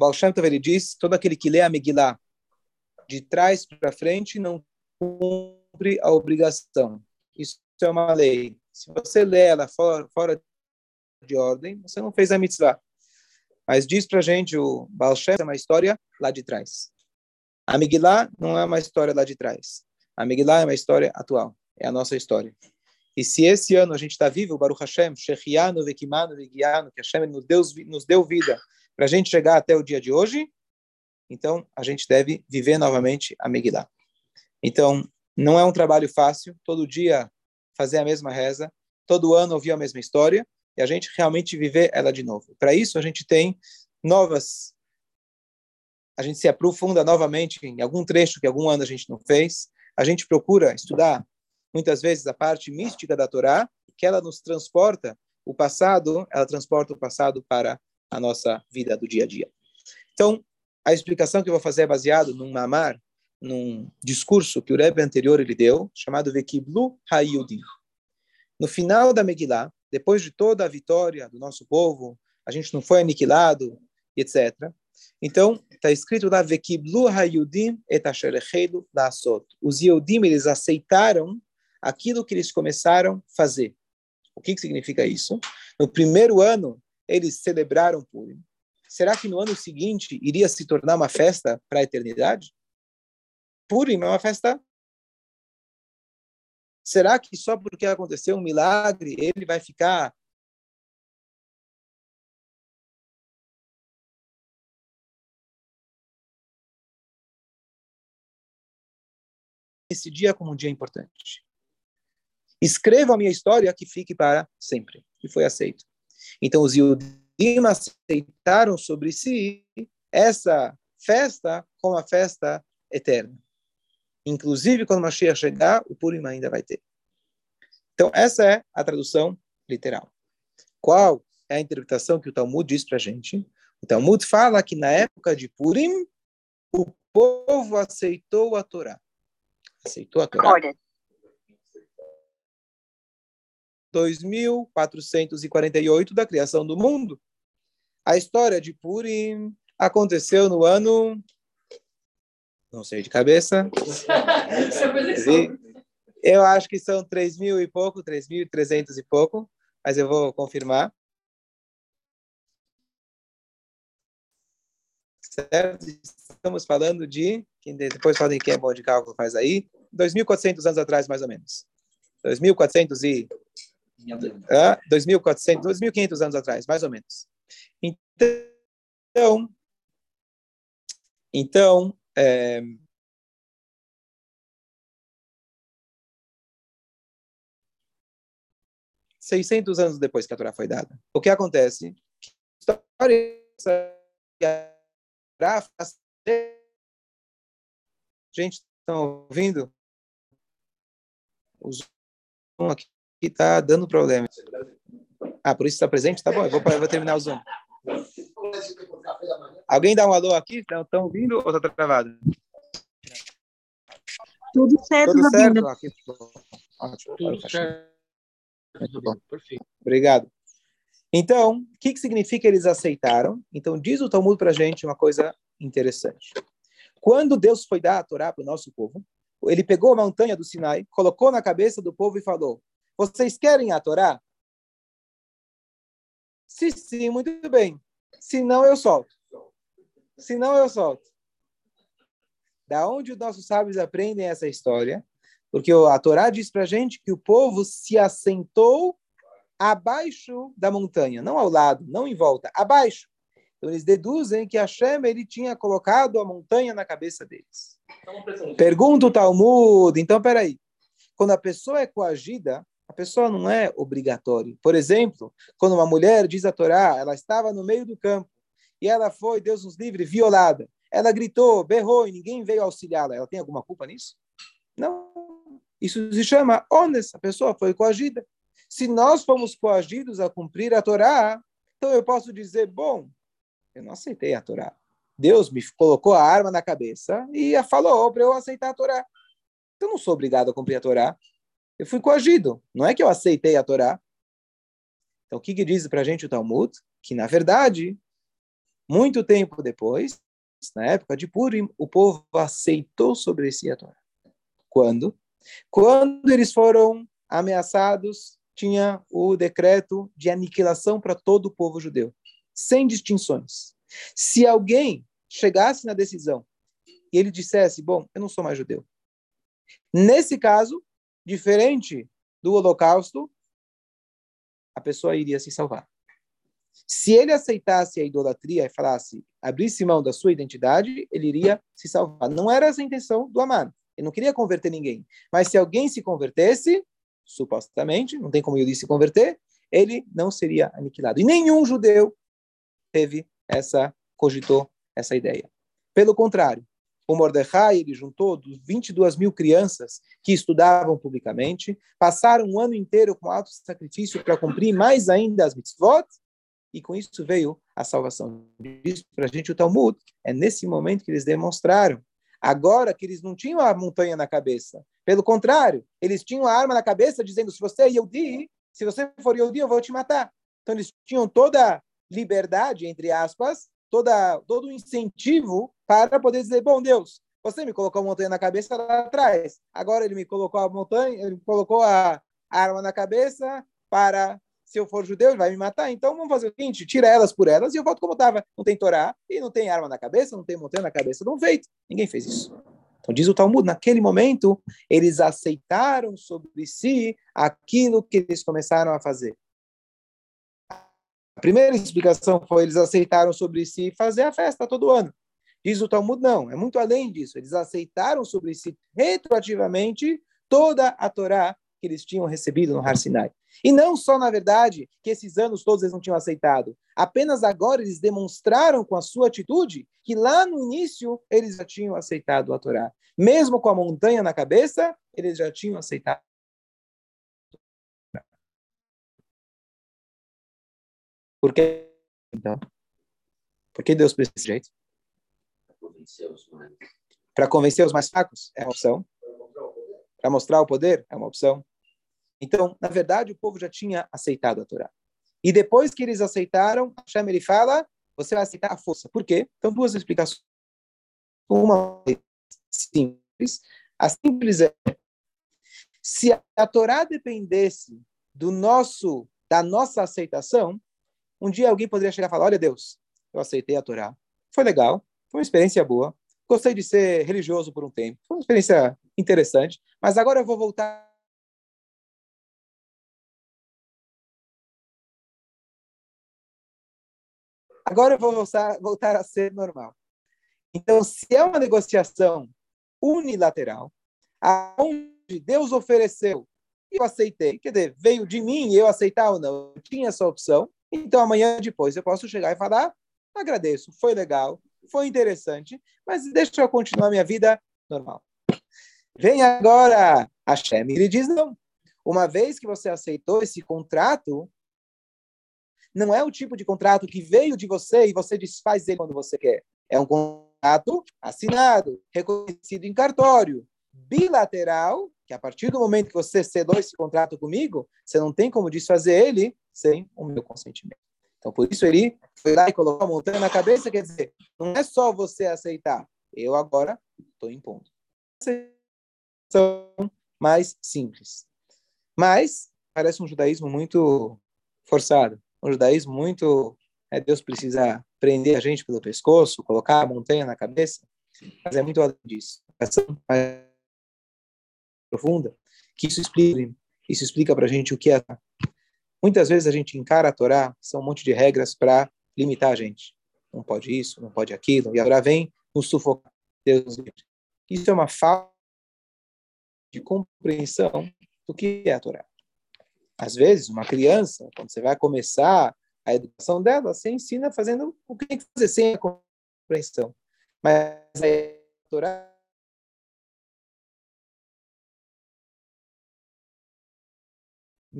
Baal Shem Tov, ele diz, todo aquele que lê a Megillah de trás para frente não cumpre a obrigação. Isso é uma lei. Se você lê ela fora, fora de ordem, você não fez a mitzvah. Mas diz para gente o Baal Shem é uma história lá de trás. A Megillah não é uma história lá de trás. A Megillah é uma história atual. É a nossa história. E se esse ano a gente está vivo, Baruch Hashem, Shechianu, Vekimanu, Vegianu, que Hashem nos deu, nos deu vida para a gente chegar até o dia de hoje, então a gente deve viver novamente a Megillah. Então, não é um trabalho fácil, todo dia fazer a mesma reza, todo ano ouvir a mesma história, e a gente realmente viver ela de novo. Para isso, a gente tem novas. A gente se aprofunda novamente em algum trecho que algum ano a gente não fez. A gente procura estudar muitas vezes a parte mística da Torá, que ela nos transporta o passado, ela transporta o passado para a nossa vida do dia a dia. Então, a explicação que eu vou fazer é baseado num mamar, num discurso que o Rebbe anterior ele deu, chamado Vekiblu Hayudim. No final da Megillah, depois de toda a vitória do nosso povo, a gente não foi aniquilado, etc. Então, está escrito lá, Vekiblu Hayudim et asherechelu lasot. Os Yehudim, eles aceitaram aquilo que eles começaram a fazer. O que, que significa isso? No primeiro ano, eles celebraram Purim. Será que no ano seguinte iria se tornar uma festa para a eternidade? Purim é uma festa. Será que só porque aconteceu um milagre ele vai ficar esse dia como um dia importante. Escreva a minha história que fique para sempre. E foi aceito. Então, os Yudim aceitaram sobre si essa festa como a festa eterna. Inclusive, quando Mashiach chegar, o Purim ainda vai ter. Então, essa é a tradução literal. Qual é a interpretação que o Talmud diz para a gente? O Talmud fala que na época de Purim, o povo aceitou a Torá. Aceitou a Torá. 2448 da criação do mundo. A história de Purim aconteceu no ano. Não sei de cabeça. eu acho que são 3 mil e pouco, 3.300 e pouco, mas eu vou confirmar. Certo? Estamos falando de. Depois podem quem é bom de cálculo faz aí. 2.400 anos atrás, mais ou menos. 2.400 e 2.400, 2.500 anos atrás, mais ou menos. Então, então é, seiscentos anos depois que a Torá foi dada. O que acontece? Gente, estão ouvindo? Os aqui que está dando problema. Ah, por isso está presente? Tá bom, eu vou, eu vou terminar o Zoom. Alguém dá um alô aqui? Estão ouvindo ou está travado? Tudo certo, Tudo certo? Aqui, Ótimo. Tudo certo. Muito bom. Perfeito. Obrigado. Então, o que, que significa eles aceitaram? Então, diz o Talmud para a gente uma coisa interessante. Quando Deus foi dar a Torá para o nosso povo, ele pegou a montanha do Sinai, colocou na cabeça do povo e falou: vocês querem a Torá? Se sim, muito bem. Se não, eu solto. Se não, eu solto. Da onde os nossos sábios aprendem essa história? Porque a Torá diz para gente que o povo se assentou abaixo da montanha, não ao lado, não em volta, abaixo. Então eles deduzem que Hashem ele tinha colocado a montanha na cabeça deles. Pergunta o Talmud, então peraí. Quando a pessoa é coagida, a pessoa não é obrigatória. Por exemplo, quando uma mulher diz a Torá, ela estava no meio do campo e ela foi, Deus nos livre, violada. Ela gritou, berrou e ninguém veio auxiliá-la. Ela tem alguma culpa nisso? Não. Isso se chama honest. A pessoa foi coagida. Se nós fomos coagidos a cumprir a Torá, então eu posso dizer, bom, eu não aceitei a Torá. Deus me colocou a arma na cabeça e falou para eu aceitar a Torá. Eu não sou obrigado a cumprir a Torá. Eu fui coagido. Não é que eu aceitei a Torá. Então, o que, que diz para a gente o Talmud? Que, na verdade, Muito tempo depois, na época de Purim, o povo aceitou sobre si a Torá. Quando? Quando eles foram ameaçados, tinha o decreto de aniquilação para todo o povo judeu, sem distinções. Se alguém chegasse na decisão e ele dissesse, bom, eu não sou mais judeu. Nesse caso, diferente do holocausto, a pessoa iria se salvar. Se ele aceitasse a idolatria e falasse, abrisse mão da sua identidade, ele iria se salvar. Não era essa a intenção do Amado. Ele não queria converter ninguém. Mas se alguém se convertesse, supostamente, não tem como ele se converter, ele não seria aniquilado. E nenhum judeu teve essa, cogitou essa ideia. Pelo contrário, o Mordecai, ele juntou 22 mil crianças que estudavam publicamente, passaram um ano inteiro com alto sacrifício para cumprir mais ainda as mitzvot, e com isso veio a salvação. Para a gente o Talmud, é nesse momento que eles demonstraram. Agora que eles não tinham a montanha na cabeça, pelo contrário, eles tinham a arma na cabeça dizendo: se você é Yehudi, se você for Yehudi, eu vou te matar. Então eles tinham toda liberdade, entre aspas, toda, todo o incentivo para poder dizer: bom Deus, você me colocou a montanha na cabeça lá atrás, agora ele me colocou a montanha, ele me colocou a arma na cabeça para se eu for judeu, ele vai me matar. Então vamos fazer o seguinte: tira elas por elas e eu volto como estava. Não tem Torá e não tem arma na cabeça, não tem montanha na cabeça, não feito. Ninguém fez isso. Então diz o Talmud, naquele momento eles aceitaram sobre si aquilo que eles começaram a fazer. A primeira explicação foi eles aceitaram sobre si fazer a festa todo ano. Diz o Talmud, não, é muito além disso. Eles aceitaram sobre si retroativamente toda a Torá que eles tinham recebido no Har Sinai. E não só, na verdade, que esses anos todos eles não tinham aceitado. Apenas agora eles demonstraram com a sua atitude que lá no início eles já tinham aceitado a Torá. Mesmo com a montanha na cabeça, eles já tinham aceitado. Por que, então? Por que Deus precisa desse jeito? Para convencer os mais fracos? É uma opção. Para mostrar o poder? É uma opção. Então, na verdade, o povo já tinha aceitado a Torá. E depois que eles aceitaram, Hashem ele fala, você vai aceitar a força. Por quê? Então, duas explicações. Uma simples. A simples é, se a Torá dependesse do nosso, da nossa aceitação, um dia alguém poderia chegar e falar, olha Deus, eu aceitei a Torá. Foi legal, foi uma experiência boa. Gostei de ser religioso por um tempo. Foi uma experiência interessante. Mas agora eu vou voltar Agora eu vou voltar, voltar a ser normal. Então, se é uma negociação unilateral, onde Deus ofereceu e eu aceitei, quer dizer, veio de mim eu aceitar ou não, eu tinha essa opção, então amanhã depois eu posso chegar e falar, agradeço, foi legal, foi interessante, mas deixa eu continuar minha vida normal. Vem agora a Shem, ele diz não. Uma vez que você aceitou esse contrato, não é o tipo de contrato que veio de você e você desfaz ele quando você quer. É um contrato assinado, reconhecido em cartório, bilateral, que a partir do momento que você selou esse contrato comigo, você não tem como desfazer ele sem o meu consentimento. Então, por isso ele foi lá e colocou a montanha na cabeça, quer dizer, não é só você aceitar, eu agora estou impondo. São mais simples. Mas parece um judaísmo muito forçado no judaísmo muito é, Deus precisa prender a gente pelo pescoço, colocar a montanha na cabeça, mas é muito além disso. Mais profunda que isso explica, isso explica para a gente o que é. Muitas vezes a gente encara a Torá, são um monte de regras para limitar a gente. Não pode isso, não pode aquilo, e agora vem nos sufocar. Deus Isso é uma falta de compreensão do que é a Torá. Às vezes, uma criança, quando você vai começar a educação dela, você ensina fazendo o que tem que fazer sem a compreensão. Mas a Torá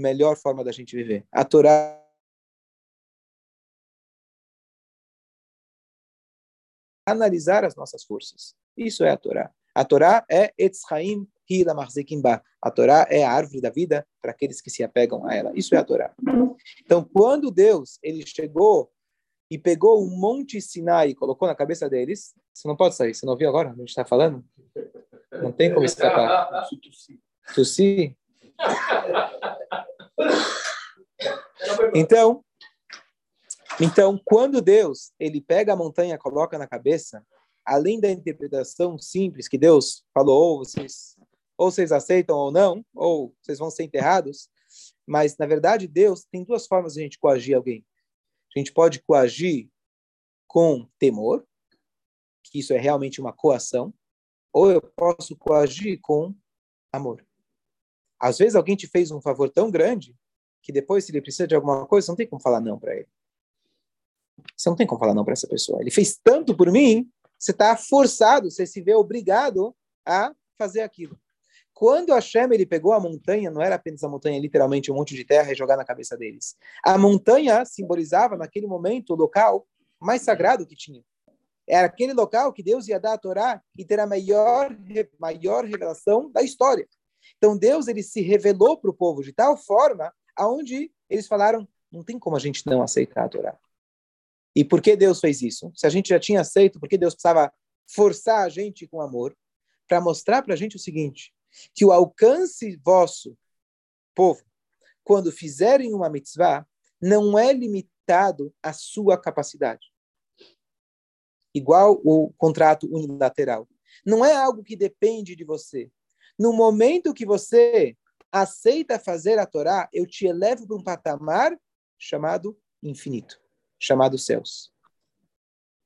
melhor forma da gente viver. A Torá analisar as nossas forças. Isso é a Torá. A Torá é Etzchaim a Torá é a árvore da vida para aqueles que se apegam a ela. Isso é a Torá. Então, quando Deus ele chegou e pegou um monte Sinai e colocou na cabeça deles, você não pode sair, você não ouviu agora? A gente está falando? Não tem como escapar. Tossi? Então, então, quando Deus ele pega a montanha, coloca na cabeça, além da interpretação simples que Deus falou, ou vocês, ou vocês aceitam ou não, ou vocês vão ser enterrados, mas na verdade Deus tem duas formas de a gente coagir alguém. A gente pode coagir com temor, que isso é realmente uma coação, ou eu posso coagir com amor. Às vezes alguém te fez um favor tão grande que depois, se ele precisa de alguma coisa, você não tem como falar não para ele. Você não tem como falar não para essa pessoa. Ele fez tanto por mim, você está forçado, você se vê obrigado a fazer aquilo. Quando Hashem ele pegou a montanha, não era apenas a montanha, literalmente um monte de terra e jogar na cabeça deles. A montanha simbolizava, naquele momento, o local mais sagrado que tinha. Era aquele local que Deus ia dar a Torá e ter a maior, maior revelação da história. Então Deus ele se revelou para o povo de tal forma aonde eles falaram, não tem como a gente não aceitar a Torá. E por que Deus fez isso? Se a gente já tinha aceito, por que Deus precisava forçar a gente com amor para mostrar para a gente o seguinte, que o alcance vosso, povo, quando fizerem uma mitzvah, não é limitado à sua capacidade. Igual o contrato unilateral. Não é algo que depende de você. No momento que você aceita fazer a Torá, eu te elevo para um patamar chamado infinito, chamado céus.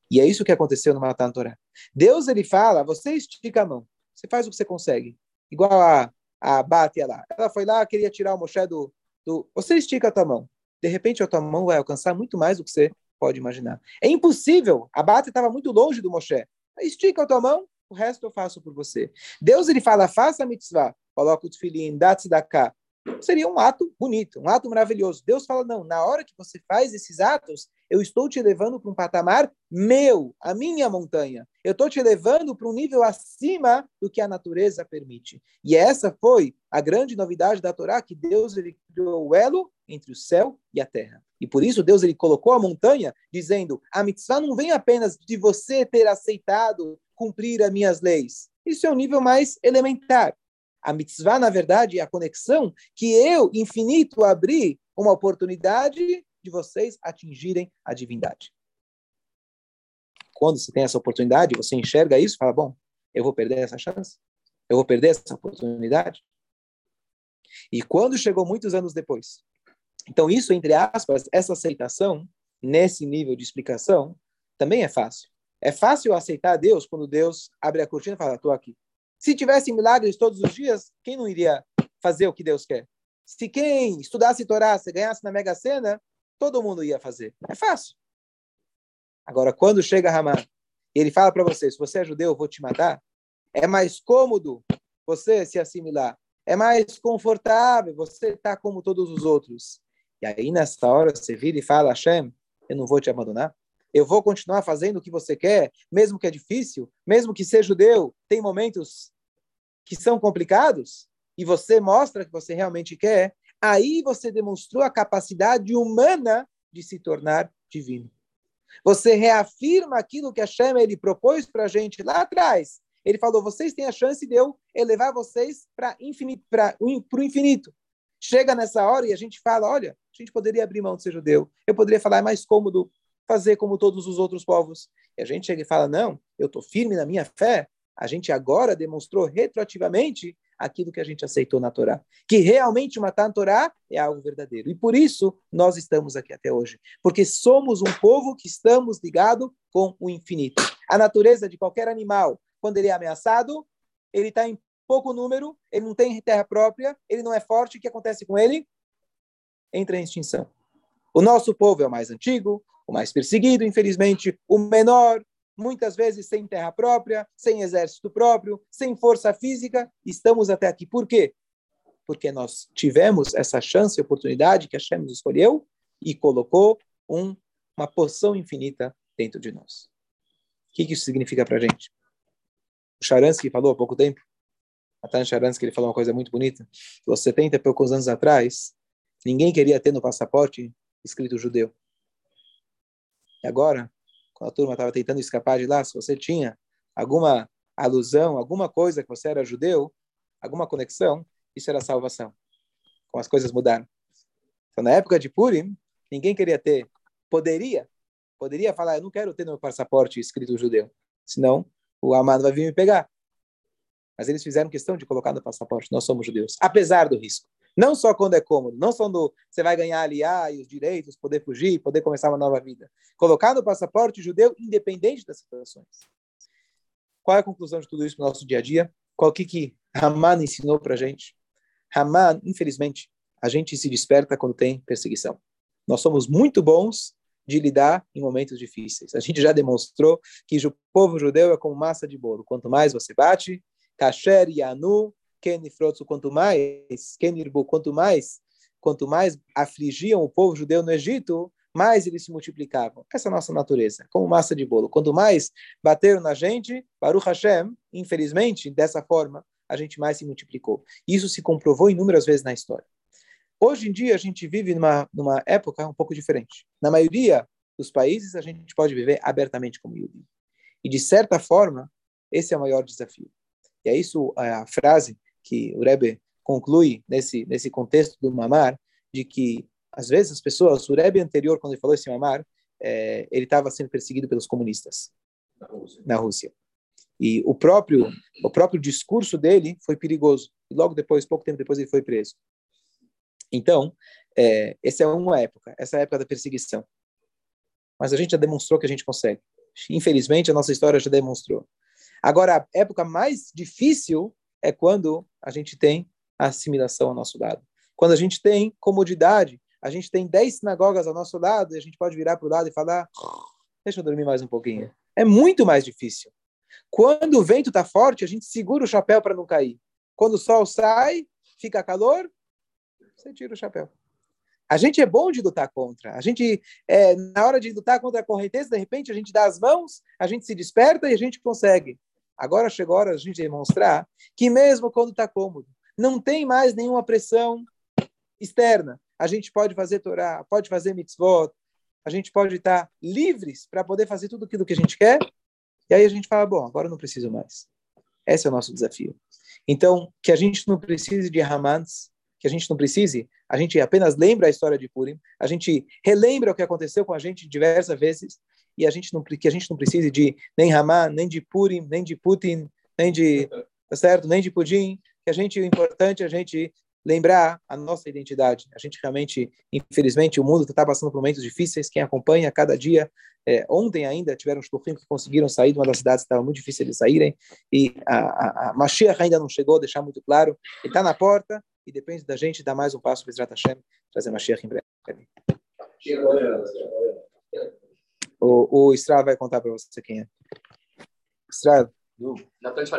E é isso que aconteceu no Matan Torá. Deus ele fala, você estica a mão, você faz o que você consegue. Igual a, a Bátia lá. Ela foi lá, queria tirar o Moshe do, do... Você estica a tua mão. De repente a tua mão vai alcançar muito mais do que você pode imaginar. É impossível. A Bátia estava muito longe do Moshe. Estica a tua mão, o resto eu faço por você. Deus ele fala, faça a mitzvah coloca o tefilim, dá cá. Seria um ato bonito, um ato maravilhoso. Deus fala, não, na hora que você faz esses atos, eu estou te levando para um patamar meu, a minha montanha. Eu estou te levando para um nível acima do que a natureza permite. E essa foi a grande novidade da Torá, que Deus ele criou o elo entre o céu e a terra. E por isso Deus ele colocou a montanha, dizendo, a mitzvah não vem apenas de você ter aceitado cumprir as minhas leis. Isso é um nível mais elementar. A mitzvah, na verdade, é a conexão que eu, infinito, abri uma oportunidade de vocês atingirem a divindade. Quando você tem essa oportunidade, você enxerga isso e fala: bom, eu vou perder essa chance? Eu vou perder essa oportunidade? E quando chegou muitos anos depois? Então, isso, entre aspas, essa aceitação, nesse nível de explicação, também é fácil. É fácil aceitar Deus quando Deus abre a cortina e fala: estou aqui. Se tivesse milagres todos os dias, quem não iria fazer o que Deus quer? Se quem estudasse Torá, se ganhasse na Mega Sena, todo mundo ia fazer. É fácil. Agora, quando chega Ramã e ele fala para você, se você é judeu, eu vou te matar, é mais cômodo você se assimilar. É mais confortável você estar tá como todos os outros. E aí, nessa hora, você vira e fala, Hashem, eu não vou te abandonar. Eu vou continuar fazendo o que você quer, mesmo que é difícil, mesmo que ser judeu, tem momentos que são complicados e você mostra que você realmente quer, aí você demonstrou a capacidade humana de se tornar divino. Você reafirma aquilo que a Shema ele propôs para a gente lá atrás. Ele falou: vocês têm a chance de eu elevar vocês para o infinito. Chega nessa hora e a gente fala: olha, a gente poderia abrir mão de ser judeu. Eu poderia falar: é mais cômodo fazer como todos os outros povos. E a gente chega e fala: não, eu estou firme na minha fé a gente agora demonstrou retroativamente aquilo que a gente aceitou na Torá. Que realmente matar a Torá é algo verdadeiro. E por isso nós estamos aqui até hoje. Porque somos um povo que estamos ligados com o infinito. A natureza de qualquer animal, quando ele é ameaçado, ele está em pouco número, ele não tem terra própria, ele não é forte. O que acontece com ele? Entra em extinção. O nosso povo é o mais antigo, o mais perseguido, infelizmente, o menor, muitas vezes sem terra própria, sem exército próprio, sem força física, estamos até aqui. Por quê? Porque nós tivemos essa chance oportunidade que a Shem nos escolheu e colocou um, uma poção infinita dentro de nós. O que, que isso significa para a gente? O Sharansky falou há pouco tempo, Natan Sharansky, ele falou uma coisa muito bonita. Os 70 e poucos anos atrás, ninguém queria ter no passaporte escrito judeu. E agora, quando a turma estava tentando escapar de lá, se você tinha alguma alusão, alguma coisa que você era judeu, alguma conexão, isso era salvação. Como as coisas mudaram. Então, na época de Purim, ninguém queria ter, poderia, poderia falar, eu não quero ter no meu passaporte escrito judeu, senão o amado vai vir me pegar. Mas eles fizeram questão de colocar no passaporte, nós somos judeus, apesar do risco. Não só quando é cômodo, não só quando você vai ganhar aliar e os direitos, poder fugir, poder começar uma nova vida. Colocar no passaporte judeu, independente das situações. Qual é a conclusão de tudo isso no nosso dia a dia? Qual que que Haman ensinou para a gente? Haman, infelizmente, a gente se desperta quando tem perseguição. Nós somos muito bons de lidar em momentos difíceis. A gente já demonstrou que o povo judeu é como massa de bolo. Quanto mais você bate, kasher yanu, kenifrotsu, quanto mais, kenirbu, quanto mais, quanto mais afligiam o povo judeu no Egito, mais eles se multiplicavam. Essa é a nossa natureza, como massa de bolo. Quanto mais bateram na gente, Baruch Hashem, infelizmente, dessa forma, a gente mais se multiplicou. Isso se comprovou inúmeras vezes na história. Hoje em dia, a gente vive numa, numa época um pouco diferente. Na maioria dos países, a gente pode viver abertamente como Yudi. E, de certa forma, esse é o maior desafio. E é isso a frase que o Rebbe conclui nesse, nesse contexto do Mamar, de que, às vezes, as pessoas, o Rebbe anterior, quando ele falou esse Mamar, é, ele estava sendo perseguido pelos comunistas na Rússia. na Rússia. E o próprio, o próprio discurso dele foi perigoso. E logo depois, pouco tempo depois, ele foi preso. Então, é, essa é uma época, essa é a época da perseguição. Mas a gente já demonstrou que a gente consegue. Infelizmente, a nossa história já demonstrou. Agora, a época mais difícil é quando a gente tem a assimilação ao nosso lado. Quando a gente tem comodidade, a gente tem dez sinagogas ao nosso lado e a gente pode virar para o lado e falar: deixa eu dormir mais um pouquinho. É muito mais difícil. Quando o vento está forte, a gente segura o chapéu para não cair. Quando o sol sai, fica calor, você tira o chapéu. A gente é bom de lutar contra. A gente, é, na hora de lutar contra a correnteza, de repente a gente dá as mãos, a gente se desperta e a gente consegue. Agora chegou a hora de a gente demonstrar que mesmo quando está cômodo, não tem mais nenhuma pressão externa. A gente pode fazer Torá, pode fazer mitzvot, a gente pode estar livres para poder fazer tudo aquilo que a gente quer e aí a gente fala, bom, agora não preciso mais. Esse é o nosso desafio. Então, que a gente não precise de Hamans, que a gente não precise, a gente apenas lembra a história de Purim, a gente relembra o que aconteceu com a gente diversas vezes, e a gente não, que a gente não precise de nem Haman, nem de Purim, nem de Putin, nem de, tá certo? Nem de Pudim, que a gente, o importante é a gente lembrar a nossa identidade. A gente realmente, infelizmente, o mundo está passando por momentos difíceis. Quem acompanha cada dia, é, ontem ainda tiveram os shluchim que conseguiram sair de uma das cidades que estava muito difícil de saírem. E a, a, a Mashiach ainda não chegou, deixar muito claro. Ele está na porta e depende da gente dar mais um passo para Hashem, trazer Mashiach em breve. O, o vai contar para você quem é. Israel.